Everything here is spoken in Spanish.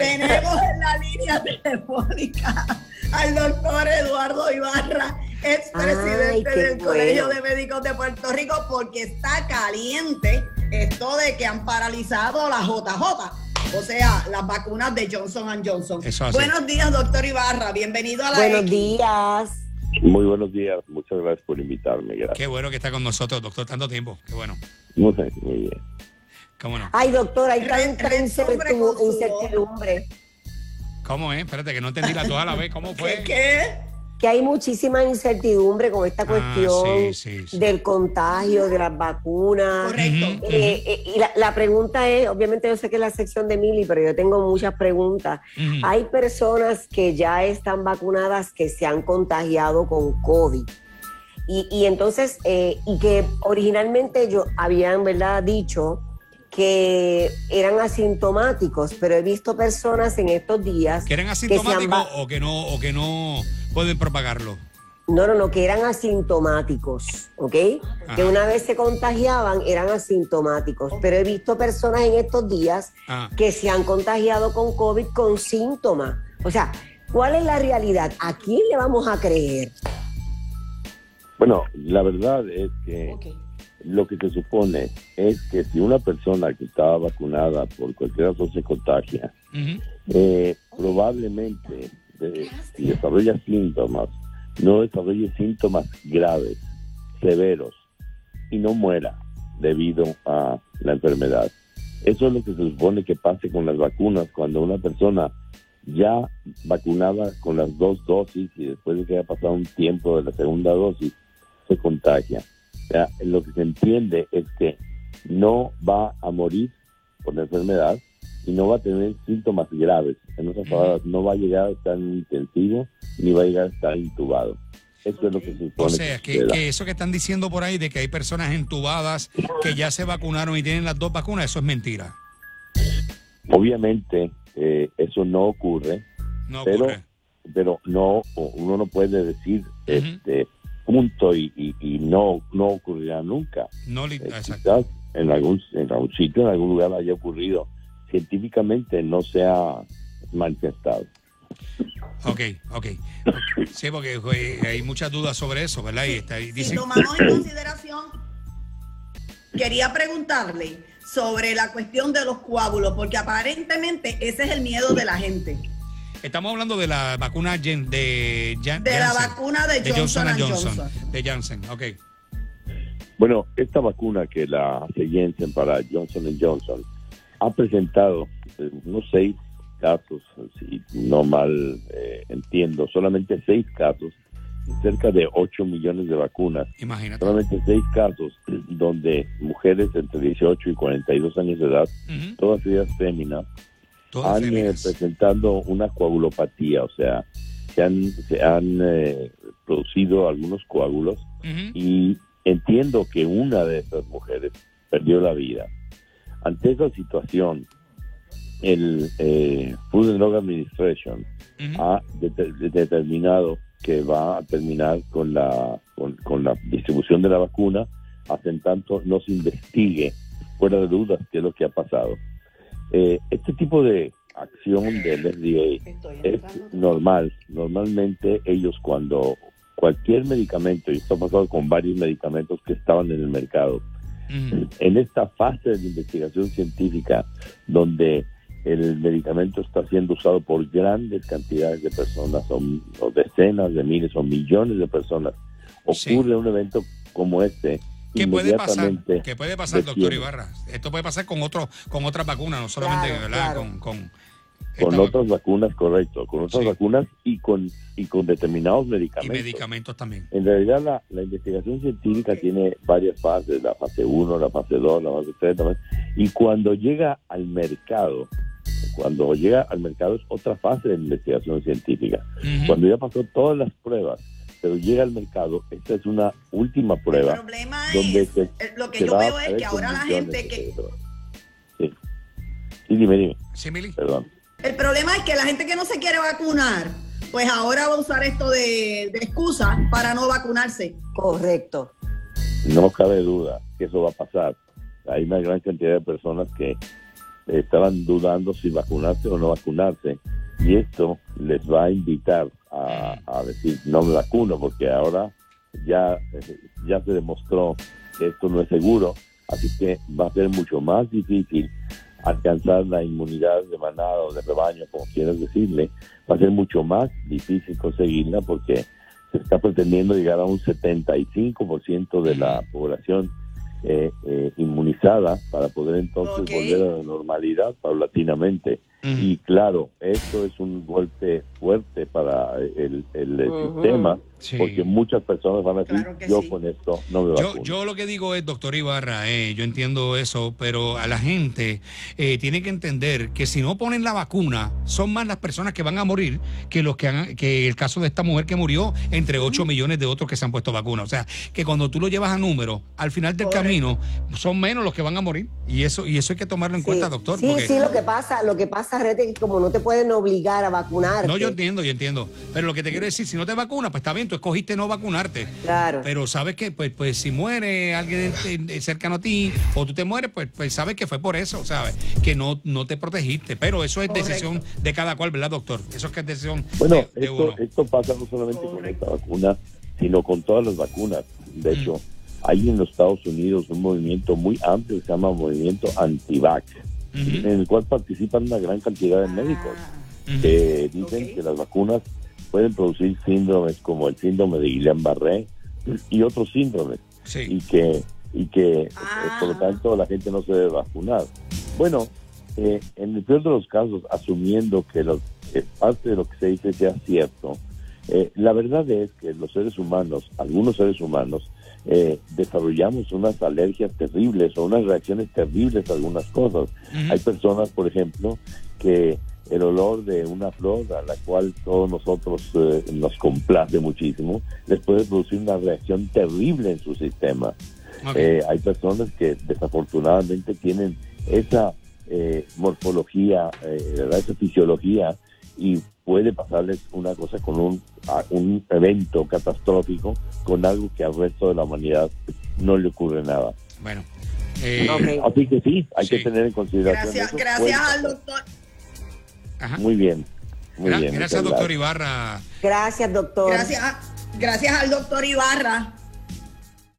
Tenemos en la línea telefónica al doctor Eduardo Ibarra, expresidente del Colegio de Médicos de Puerto Rico, porque está caliente esto de que han paralizado la JJ. O sea, las vacunas de Johnson Johnson. Buenos días, doctor Ibarra. Bienvenido a la Buenos días. Muy buenos días. Muchas gracias por invitarme. Qué bueno que está con nosotros, doctor, tanto tiempo. Qué bueno. Muy bien. ¿Cómo no? Ay, doctor, hay tanta incertidumbre. ¿Cómo es? Espérate, que no entendí la toda la vez. ¿Cómo fue? ¿Qué? Que hay muchísima incertidumbre con esta ah, cuestión del contagio, de las vacunas. Correcto. Eh, eh, y la, pregunta es, obviamente yo sé que es la sección de Mili, pero yo tengo muchas preguntas. Hay personas que ya están vacunadas que se han contagiado con COVID. Y, entonces, eh, y que originalmente yo habían, ¿verdad?, dicho que eran asintomáticos, pero he visto personas en estos días que eran asintomáticos o que no o que no pueden propagarlo. No, no, no, que eran asintomáticos, ¿ok? Que una vez se contagiaban eran asintomáticos, pero he visto personas en estos días ah. que se han contagiado con COVID con síntomas. O sea, ¿cuál es la realidad? ¿A quién le vamos a creer? Bueno, la verdad es que lo que se supone es que si una persona que estaba vacunada por cualquier razón se contagia, eh, probablemente eh, si desarrolla síntomas, no desarrolle síntomas graves, severos, y no muera debido a la enfermedad. Eso es lo que se supone que pase con las vacunas cuando una persona ya vacunada con las dos dosis y después de que haya pasado un tiempo de la segunda dosis, se contagia lo que se entiende es que no va a morir por la enfermedad y no va a tener síntomas graves. En otras palabras, no va a llegar a estar en intensivo ni va a llegar a estar intubado. Eso es lo que se supone. O sea, que, eso que están diciendo por ahí de que hay personas entubadas que ya se vacunaron y tienen las dos vacunas, eso es mentira. Obviamente, eh, eso no ocurre. No pero, ocurre. Pero no, uno no puede decir, este punto y, no, no ocurrirá nunca. No, eh, en algún, en algún sitio, en algún lugar haya ocurrido. Científicamente no se ha manifestado. Ok, ok. Sí, porque hay muchas dudas sobre eso, ¿verdad? Y está, Si tomamos en consideración, quería preguntarle sobre la cuestión de los coágulos, porque aparentemente ese es el miedo de la gente. Estamos hablando de la vacuna de, de la vacuna de, Johnson, Johnson, De Janssen, ok. Bueno, esta vacuna que la hace Janssen para Johnson Johnson ha presentado eh, unos seis casos, si no mal eh, entiendo, solamente seis casos, cerca de 8 millones de vacunas. Imagínate. Solamente seis casos donde mujeres entre 18 y 42 años de edad, todas ellas féminas, han eh, presentando una coagulopatía, o sea, se han, se han eh, producido algunos coágulos y entiendo que una de esas mujeres perdió la vida. Ante esa situación, el eh, Food and Drug Administration ha determinado que va a terminar con la, con, la distribución de la vacuna hasta en tanto no se investigue fuera de dudas qué es lo que ha pasado. Eh, este tipo de acción del FDA es normal. Normalmente ellos cuando cualquier medicamento, y esto ha pasado con varios medicamentos que estaban en el mercado, en esta fase de investigación científica donde el medicamento está siendo usado por grandes cantidades de personas, o, decenas de miles o millones de personas, ocurre un evento como este ¿Qué puede pasar? ¿Qué puede pasar, doctor Ibarra? Esto puede pasar con otro, con otras vacunas, no solamente Con, con, con otras vacunas, correcto, con otras vacunas y con y con determinados medicamentos. Y medicamentos también. En realidad la, la investigación científica tiene varias fases, la fase 1, la fase 2, la fase 3, y cuando llega al mercado, cuando llega al mercado es otra fase de investigación científica. Cuando ya pasó todas las pruebas, pero llega al mercado, esta es una última prueba. El problema es, eh, lo que yo veo es que ahora la gente que... Sí. sí, dime, dime. Sí, Mili. Perdón. El problema es que la gente que no se quiere vacunar, pues ahora va a usar esto de, excusa para no vacunarse. Correcto. No cabe duda que eso va a pasar. Hay una gran cantidad de personas que estaban dudando si vacunarse o no vacunarse. Y esto les va a invitar a, a decir, no me vacuno, porque ahora ya, ya se demostró que esto no es seguro, así que va a ser mucho más difícil alcanzar la inmunidad de manada o de rebaño, como quieras decirle, va a ser mucho más difícil conseguirla porque se está pretendiendo llegar a un 75% de la población eh, eh, inmunizada para poder entonces volver a la normalidad paulatinamente. Y claro, esto es un golpe fuerte para el, sistema, porque muchas personas van a decir, yo con esto no me yo, yo lo que digo es, doctor Ibarra, eh, yo entiendo eso, pero a la gente eh, tiene que entender que si no ponen la vacuna, son más las personas que van a morir que los que han, que el caso de esta mujer que murió, entre 8 millones de otros que se han puesto vacuna. O sea, que cuando tú lo llevas a número, al final del camino, son menos los que van a morir. Y eso, y eso hay que tomarlo en cuenta, doctor. Sí, sí, lo que pasa, lo que pasa que como no te pueden obligar a vacunarte. No, yo entiendo, yo entiendo. Pero lo que te quiero decir, si no te vacunas, pues está bien, tú escogiste no vacunarte. Claro. Pero sabes que, pues, pues si muere alguien cercano a ti o tú te mueres, pues, pues sabes que fue por eso, ¿sabes? Que no, no te protegiste. Pero eso es decisión de cada cual, ¿verdad, doctor? Eso es que es decisión bueno, de, esto, esto pasa no solamente con esta vacuna, sino con todas las vacunas. De hecho, mm. hay en los Estados Unidos un movimiento muy amplio que se llama Movimiento Antivax en el cual participan una gran cantidad de médicos que dicen que las vacunas pueden producir síndromes como el síndrome de Guillain-Barré y otros síndromes y que y que eh, por lo ah. tanto la gente no se debe vacunar. Bueno, eh, en el peor de los casos, asumiendo que, lo, parte de lo que se dice sea cierto, eh, la verdad es que los seres humanos, algunos seres humanos, eh, desarrollamos unas alergias terribles o unas reacciones terribles a algunas cosas. Hay personas, por ejemplo, que el olor de una flor a la cual todos nosotros eh, nos complace muchísimo, les puede producir una reacción terrible en su sistema. Eh, hay personas que desafortunadamente tienen esa morfología, esa fisiología y puede pasarles una cosa con un, un evento catastrófico, con algo que al resto de la humanidad no le ocurre nada. Bueno. Eh, Así que sí, hay que tener en consideración. Gracias, gracias al doctor. Muy bien. Muy bien, gracias, doctor Ibarra. Gracias, doctor. Gracias, gracias al doctor Ibarra